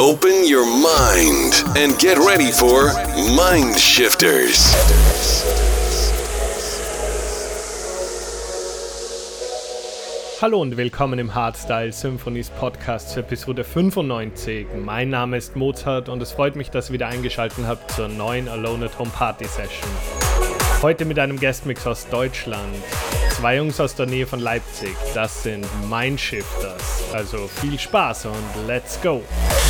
Open your mind and get ready for Mind Shifters. Hallo und willkommen im Hardstyle Symphonies Podcast zur Episode 95. Mein Name ist Mozart und es freut mich, dass ihr wieder eingeschaltet habt zur neuen Alone at Home Party Session. Heute mit einem Guestmix aus Deutschland. Zwei Jungs aus der Nähe von Leipzig. Das sind Mindshifters. Also viel Spaß und let's go!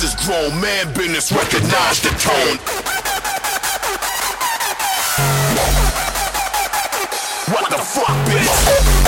This is grown man business, recognize the tone. What the fuck, bitch?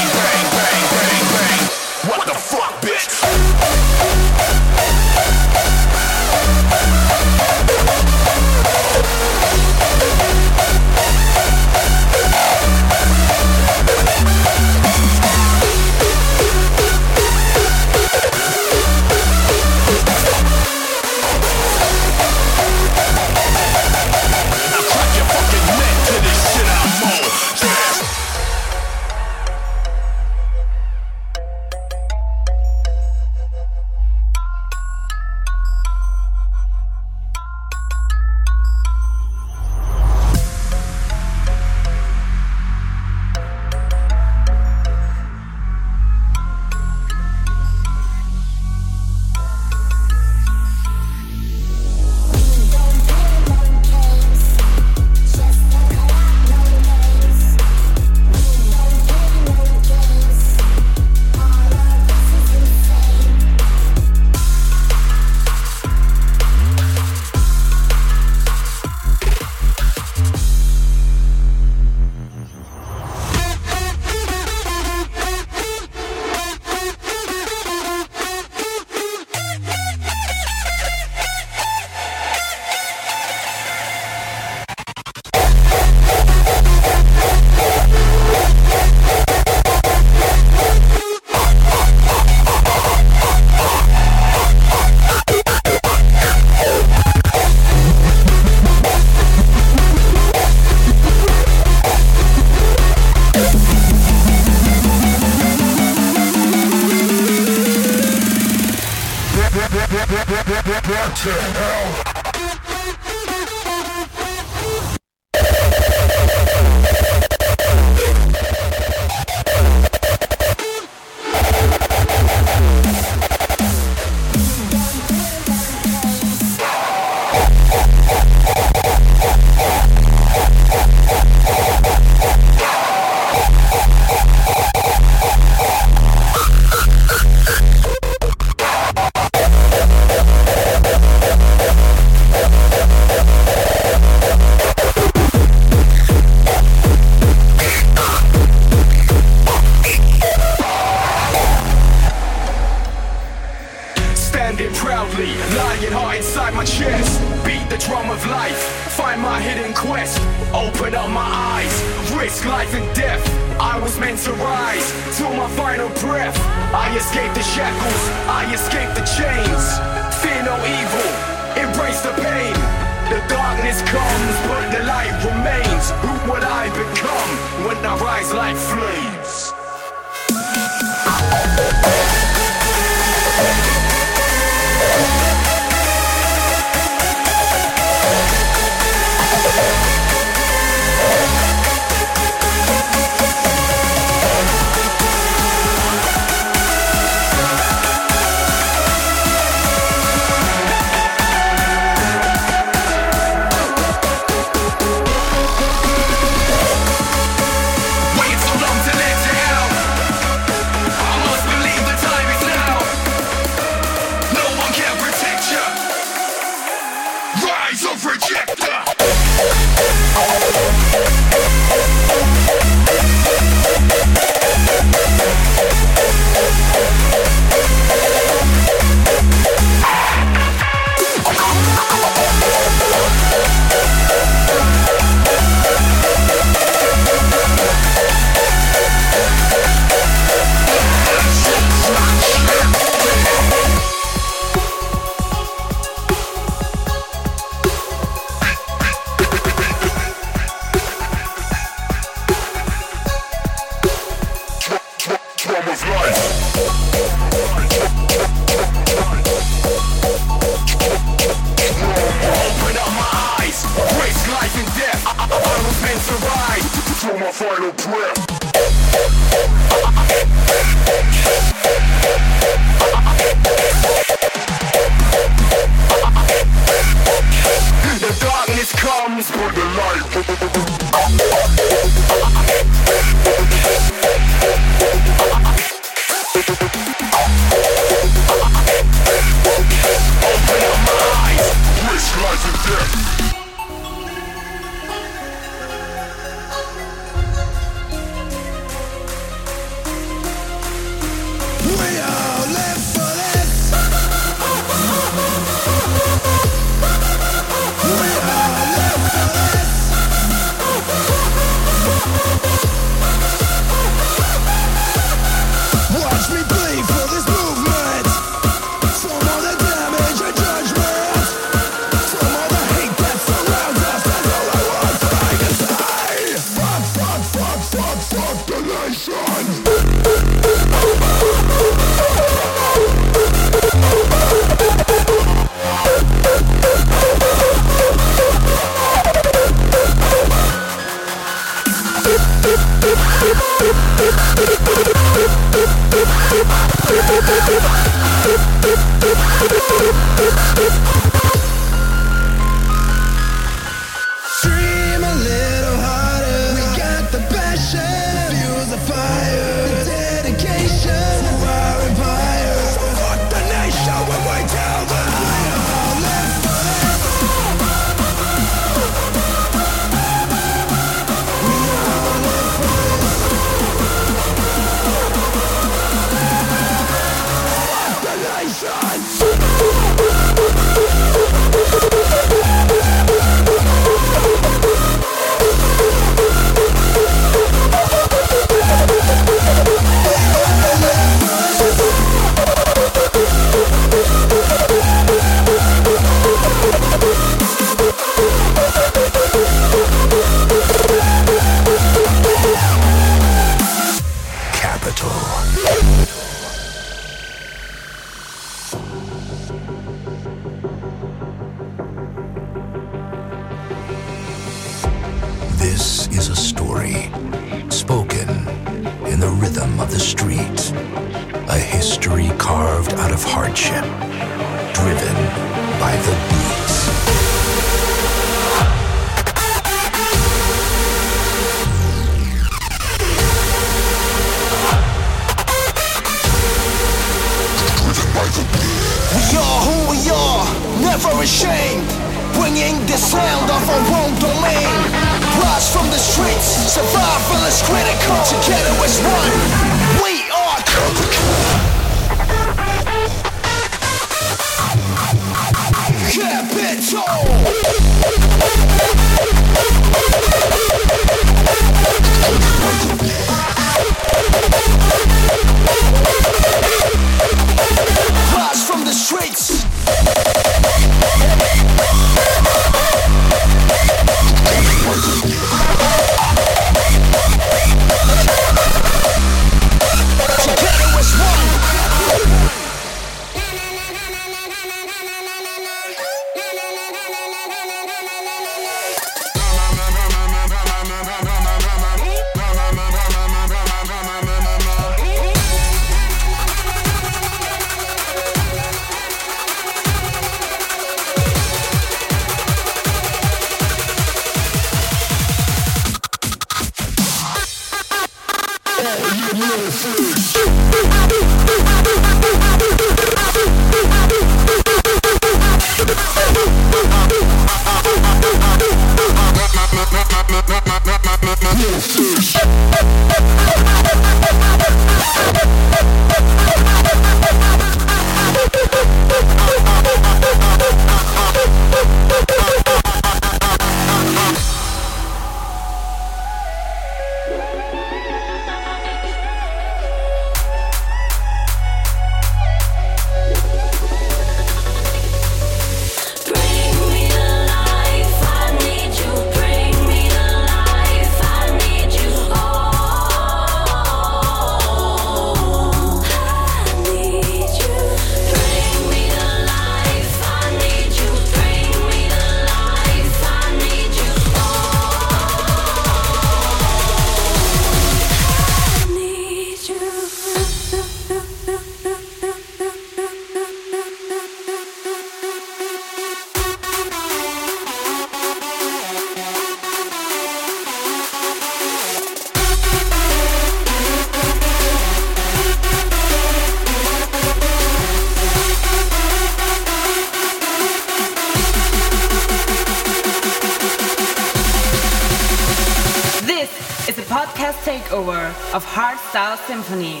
Star Symphony.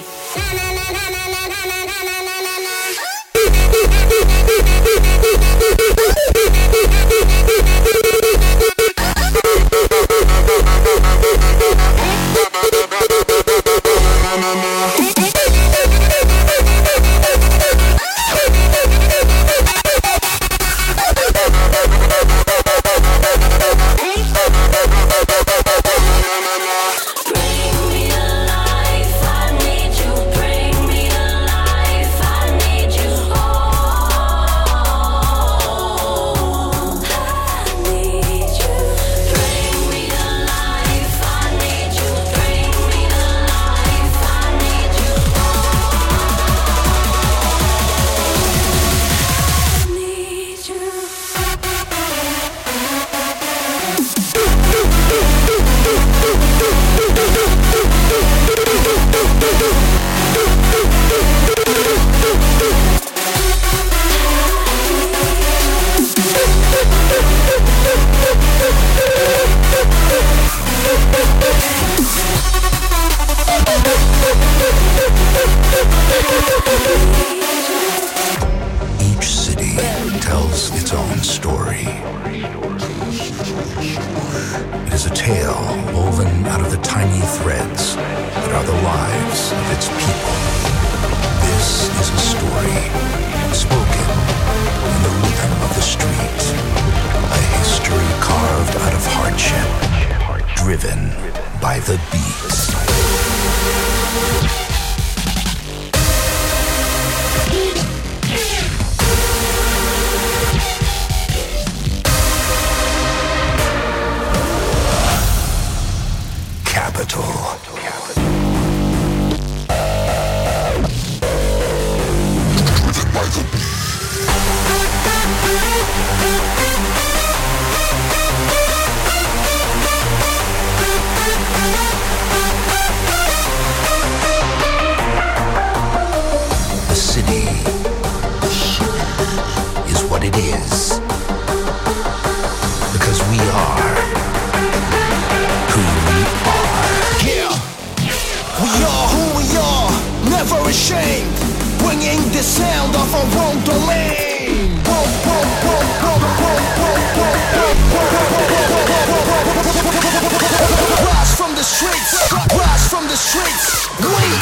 streets, rise from the streets. We are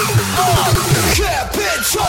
capital.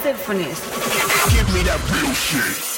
symphonies. Give me that real shit.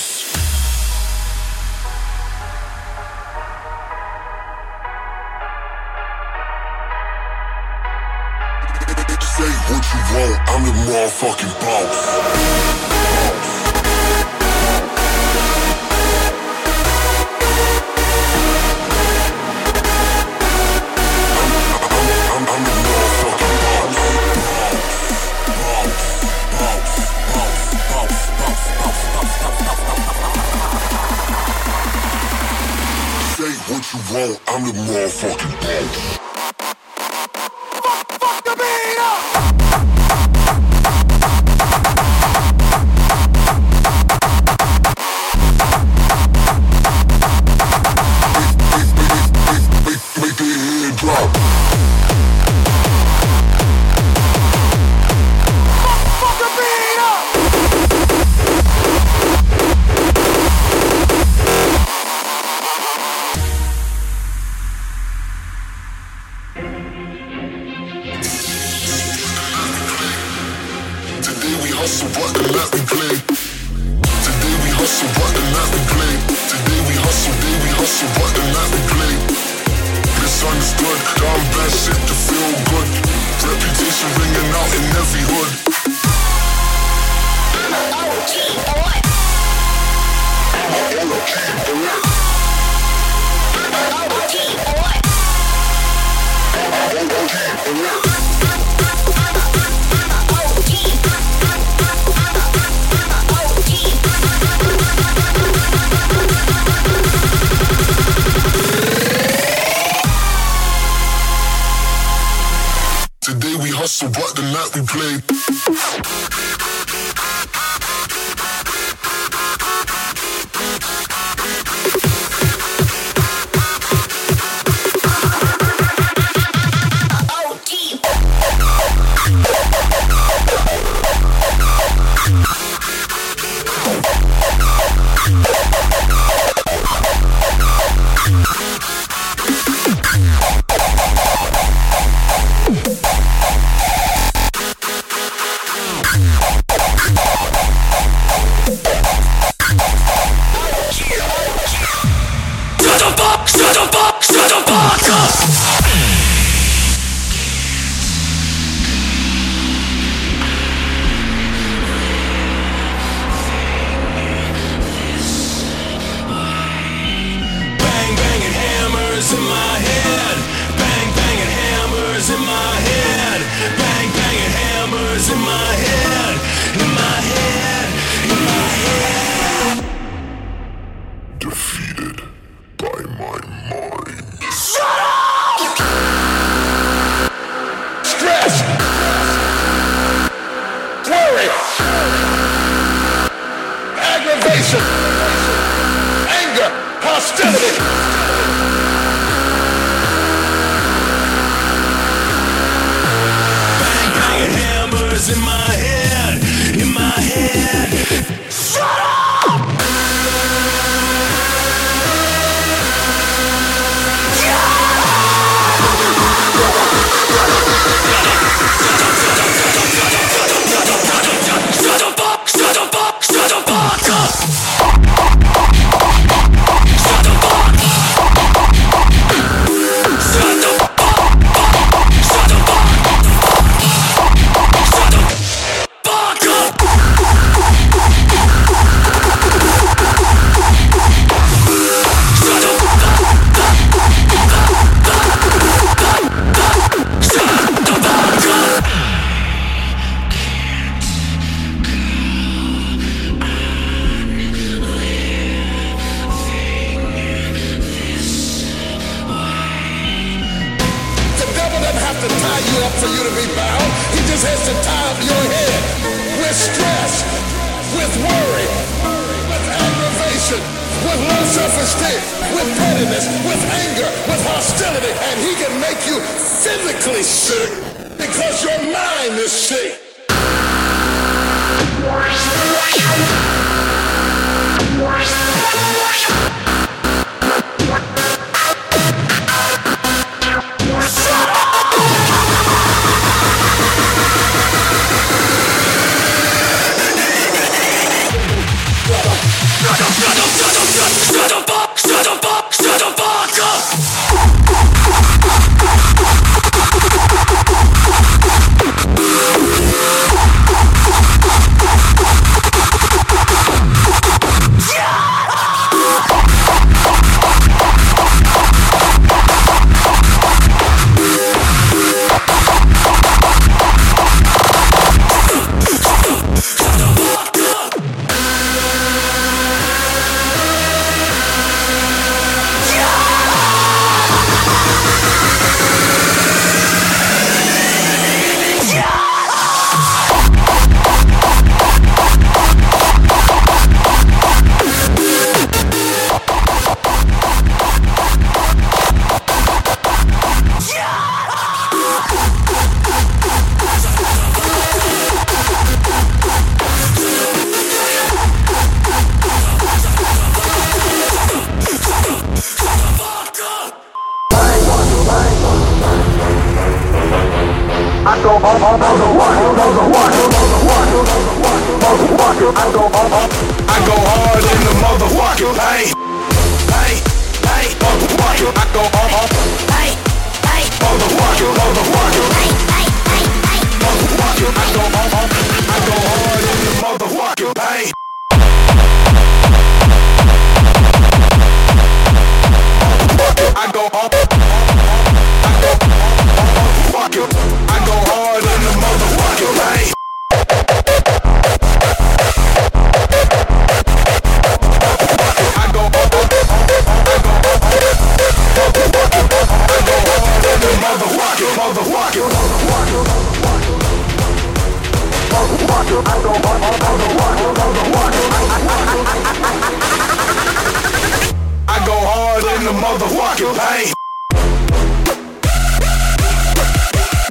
motherfucking pain.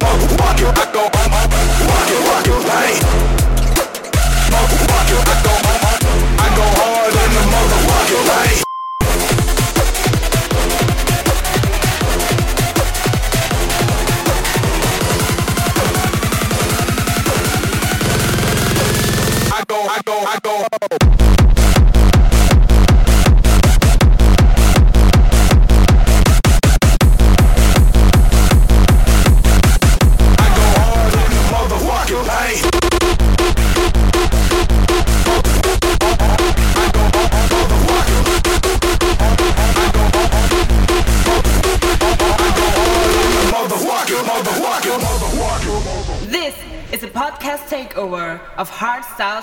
Motherfucking, I go, motherfucking, pain. Motherfucking, I go,